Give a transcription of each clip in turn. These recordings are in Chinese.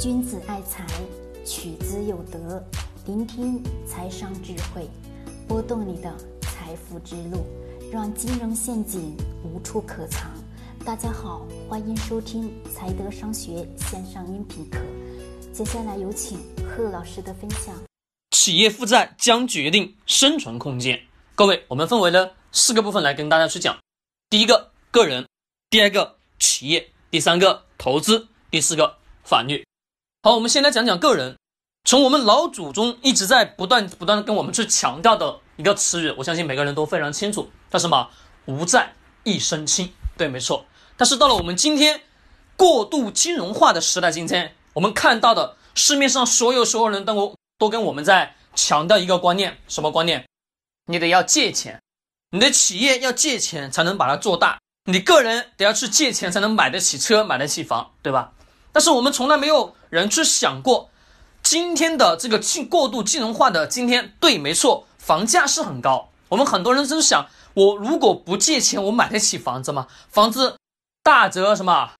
君子爱财，取之有德。聆听财商智慧，拨动你的财富之路，让金融陷阱无处可藏。大家好，欢迎收听财德商学线上音频课。接下来有请贺老师的分享。企业负债将决定生存空间。各位，我们分为了四个部分来跟大家去讲。第一个，个人；第二个，企业；第三个，投资；第四个，法律。好，我们先来讲讲个人。从我们老祖宗一直在不断不断的跟我们去强调的一个词语，我相信每个人都非常清楚，叫什么？无债一身轻。对，没错。但是到了我们今天过度金融化的时代，今天我们看到的市面上所有所有人都都跟我们在强调一个观念，什么观念？你得要借钱，你的企业要借钱才能把它做大，你个人得要去借钱才能买得起车，买得起房，对吧？但是我们从来没有人去想过，今天的这个金过度金融化的今天，对，没错，房价是很高。我们很多人就是想，我如果不借钱，我买得起房子吗？房子大则什么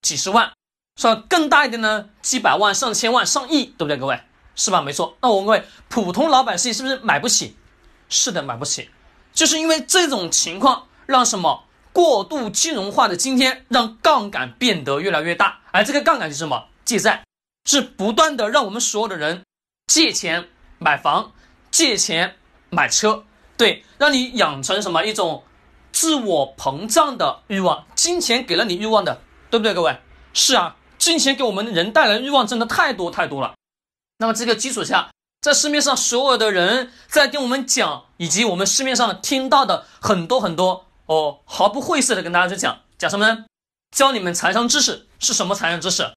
几十万，是吧？更大一点呢，几百万、上千万、上亿，对不对？各位，是吧？没错。那我问各位普通老百姓是不是买不起？是的，买不起，就是因为这种情况让什么？过度金融化的今天，让杠杆变得越来越大，而这个杠杆是什么？借债，是不断的让我们所有的人借钱买房，借钱买车，对，让你养成什么一种自我膨胀的欲望。金钱给了你欲望的，对不对，各位？是啊，金钱给我们人带来欲望真的太多太多了。那么这个基础下，在市面上所有的人在跟我们讲，以及我们市面上听到的很多很多。哦，毫不晦涩的跟大家去讲讲什么呢？教你们财商知识是什么财商知识？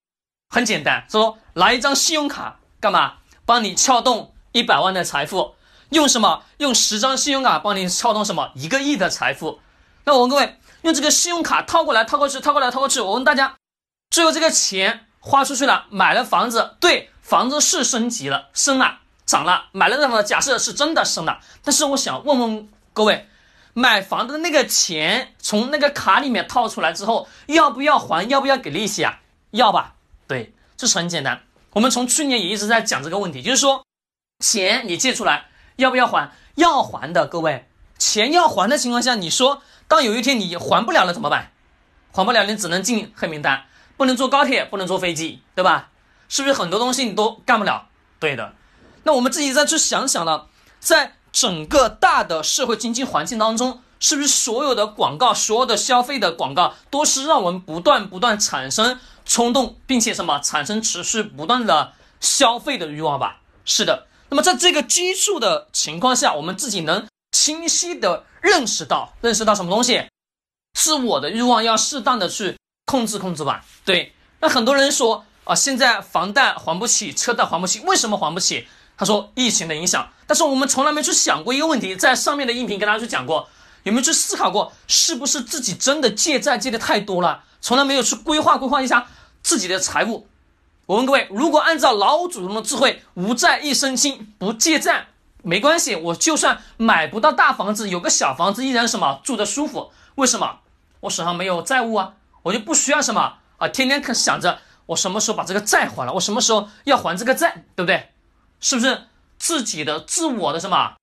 很简单，说拿一张信用卡干嘛？帮你撬动一百万的财富，用什么？用十张信用卡帮你撬动什么？一个亿的财富。那我问各位，用这个信用卡套过来套过去，套过来套过去。我问大家，最后这个钱花出去了，买了房子，对，房子是升级了，升了，涨了，买了那么假设是真的升了。但是我想问问各位。买房子的那个钱从那个卡里面套出来之后，要不要还？要不要给利息啊？要吧？对，这是很简单。我们从去年也一直在讲这个问题，就是说，钱你借出来要不要还？要还的，各位，钱要还的情况下，你说当有一天你还不了了怎么办？还不了，你只能进黑名单，不能坐高铁，不能坐飞机，对吧？是不是很多东西你都干不了？对的。那我们自己再去想想呢，在。整个大的社会经济环境当中，是不是所有的广告、所有的消费的广告，都是让我们不断不断产生冲动，并且什么产生持续不断的消费的欲望吧？是的。那么在这个基数的情况下，我们自己能清晰的认识到，认识到什么东西是我的欲望，要适当的去控制控制吧？对。那很多人说啊，现在房贷还不起，车贷还不起，为什么还不起？他说疫情的影响，但是我们从来没去想过一个问题，在上面的音频跟大家去讲过，有没有去思考过，是不是自己真的借债借的太多了，从来没有去规划规划一下自己的财务。我问各位，如果按照老祖宗的智慧，无债一身轻，不借债没关系，我就算买不到大房子，有个小房子依然什么住的舒服？为什么？我手上没有债务啊，我就不需要什么啊，天天看想着我什么时候把这个债还了，我什么时候要还这个债，对不对？是不是自己的自我的什么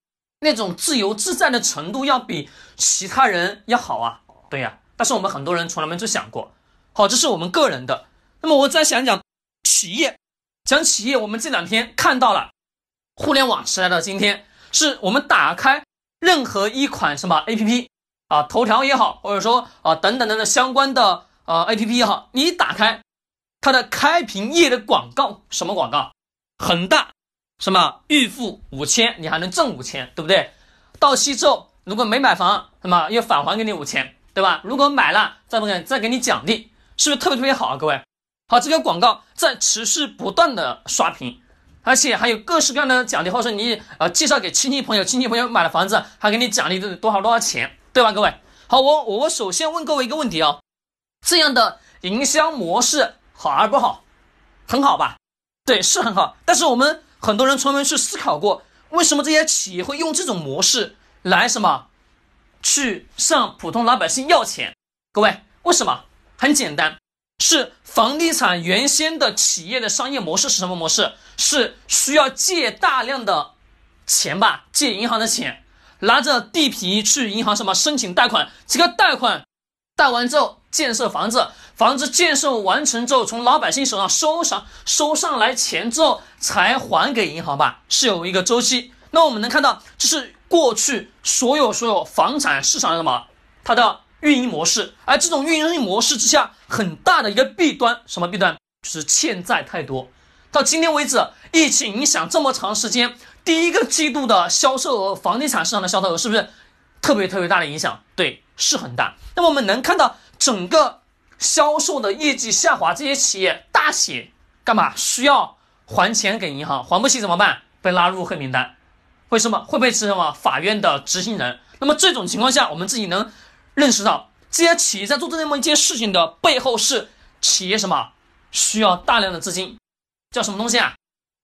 那种自由自在的程度要比其他人要好啊？对呀，但是我们很多人从来没去想过。好，这是我们个人的。那么我再想讲企业，讲企业，我们这两天看到了互联网时代的今天，是我们打开任何一款什么 A P P 啊，头条也好，或者说啊等等等等相关的呃 A P P 也好，你打开它的开屏页的广告，什么广告？恒大。什么预付五千，你还能挣五千，对不对？到期之后，如果没买房，什么又返还给你五千，对吧？如果买了，再不给再给你奖励，是不是特别特别好啊？各位，好，这个广告在持续不断的刷屏，而且还有各式各样的奖励，或者说你呃介绍给亲戚朋友，亲戚朋友买了房子，还给你奖励的多少多少钱，对吧？各位，好，我我首先问各位一个问题哦，这样的营销模式好而不好？很好吧？对，是很好，但是我们。很多人从没去思考过，为什么这些企业会用这种模式来什么，去向普通老百姓要钱？各位，为什么？很简单，是房地产原先的企业的商业模式是什么模式？是需要借大量的钱吧，借银行的钱，拿着地皮去银行什么申请贷款，这个贷款贷完之后建设房子，房子建设完成之后从老百姓手上收上收上来钱之后才还给银行吧，是有一个周期。那我们能看到，这是过去所有所有房产市场的什么它的运营模式，而这种运营模式之下很大的一个弊端，什么弊端？就是欠债太多。到今天为止，疫情影响这么长时间，第一个季度的销售额，房地产市场的销售额是不是特别特别大的影响？对，是很大。那么我们能看到整个销售的业绩下滑，这些企业大写干嘛？需要还钱给银行，还不起怎么办？被拉入黑名单。为什么会被是什么法院的执行人？那么这种情况下，我们自己能认识到，这些企业在做这么一件事情的背后是企业什么需要大量的资金。叫什么东西啊？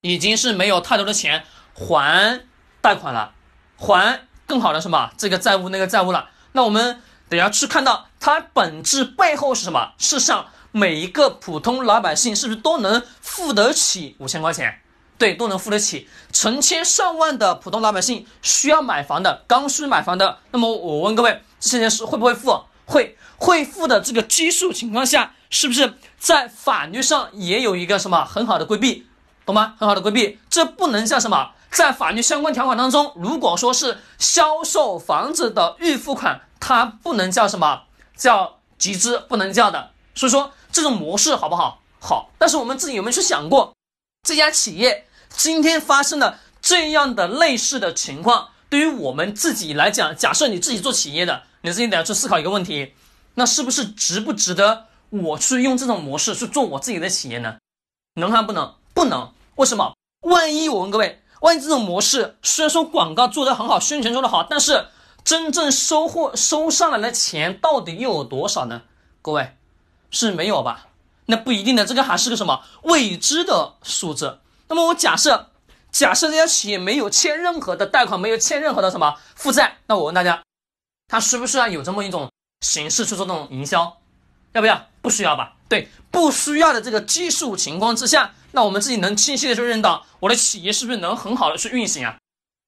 已经是没有太多的钱还贷款了，还更好的什么这个债务那个债务了。那我们得要去看到它本质背后是什么？是上每一个普通老百姓是不是都能付得起五千块钱？对，都能付得起。成千上万的普通老百姓需要买房的，刚需买房的。那么我问各位，这些人是会不会付？会会付的这个基数情况下。是不是在法律上也有一个什么很好的规避，懂吗？很好的规避，这不能叫什么？在法律相关条款当中，如果说是销售房子的预付款，它不能叫什么？叫集资，不能叫的。所以说这种模式好不好？好。但是我们自己有没有去想过，这家企业今天发生了这样的类似的情况，对于我们自己来讲，假设你自己做企业的，你自己得要去思考一个问题，那是不是值不值得？我去用这种模式去做我自己的企业呢，能还不能？不能。为什么？万一我问各位，万一这种模式虽然说广告做得很好，宣传做得好，但是真正收获收上来的钱到底又有多少呢？各位是没有吧？那不一定的，这个还是个什么未知的数字。那么我假设，假设这家企业没有欠任何的贷款，没有欠任何的什么负债，那我问大家，他需不需要有这么一种形式去做这种营销？要不要？不需要吧？对，不需要的这个基数情况之下，那我们自己能清晰的去认到，我的企业是不是能很好的去运行啊？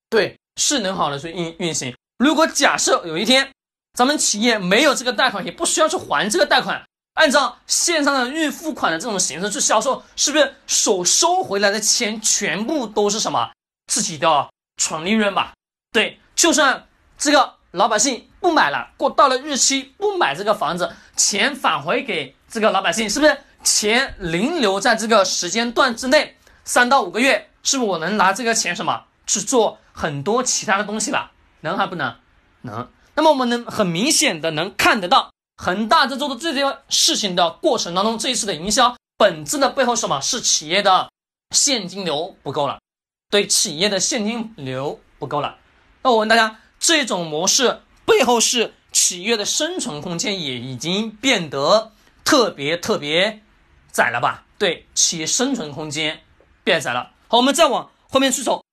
对，是能好的去运运行。如果假设有一天，咱们企业没有这个贷款，也不需要去还这个贷款，按照线上的预付款的这种形式去销售，是不是所收回来的钱全部都是什么自己的纯利润吧？对，就算这个。老百姓不买了，过到了日期不买这个房子，钱返回给这个老百姓，是不是钱零留在这个时间段之内，三到五个月，是不是我能拿这个钱什么去做很多其他的东西了？能还不能？能。那么我们能很明显的能看得到，恒大在做的这些事情的过程当中，这一次的营销本质的背后什么是企业的现金流不够了，对企业的现金流不够了。那我问大家。这种模式背后是企业的生存空间也已经变得特别特别窄了吧？对，企业生存空间变窄了。好，我们再往后面去走，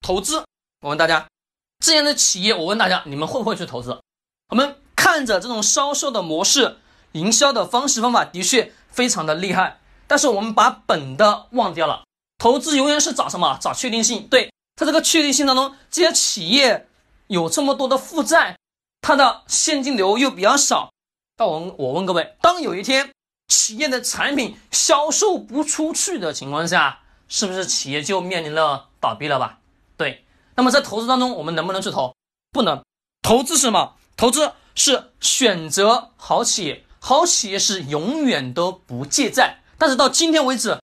投资。我问大家，这样的企业，我问大家，你们会不会去投资？我们看着这种销售的模式、营销的方式方法，的确非常的厉害，但是我们把本的忘掉了。投资永远是找什么？找确定性。对，在这个确定性当中，这些企业。有这么多的负债，它的现金流又比较少。那我我问各位，当有一天企业的产品销售不出去的情况下，是不是企业就面临了倒闭了吧？对。那么在投资当中，我们能不能去投？不能。投资是什么？投资是选择好企业，好企业是永远都不借债。但是到今天为止，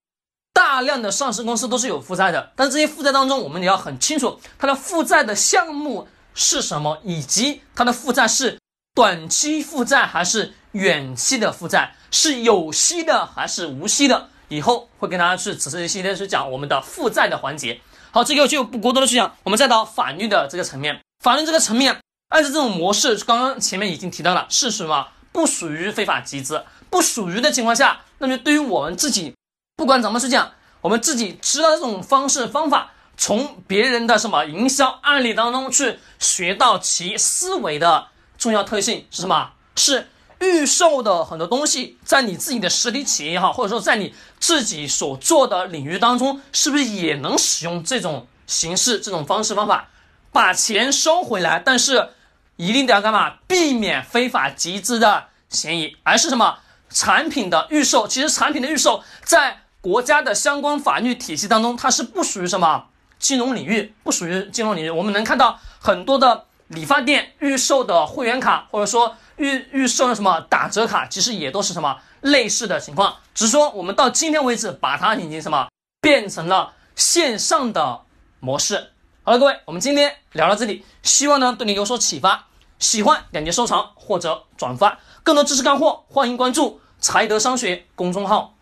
大量的上市公司都是有负债的。但是这些负债当中，我们也要很清楚它的负债的项目。是什么？以及它的负债是短期负债还是远期的负债？是有息的还是无息的？以后会跟大家去仔细细的去讲我们的负债的环节。好，这个就不过多的去讲。我们再到法律的这个层面，法律这个层面，按照这种模式，刚刚前面已经提到了，是什么？不属于非法集资，不属于的情况下，那么对于我们自己，不管怎么去讲，我们自己知道这种方式方法。从别人的什么营销案例当中去学到其思维的重要特性是什么？是预售的很多东西，在你自己的实体企业也好，或者说在你自己所做的领域当中，是不是也能使用这种形式、这种方式方法，把钱收回来？但是一定得要干嘛？避免非法集资的嫌疑，而是什么？产品的预售，其实产品的预售在国家的相关法律体系当中，它是不属于什么金融领域，不属于金融领域。我们能看到很多的理发店预售的会员卡，或者说预预售的什么打折卡，其实也都是什么类似的情况。只是说我们到今天为止，把它已经什么变成了线上的模式。好了，各位，我们今天聊到这里，希望呢对你有所启发。喜欢点击收藏或者转发，更多知识干货，欢迎关注。财德商学公众号。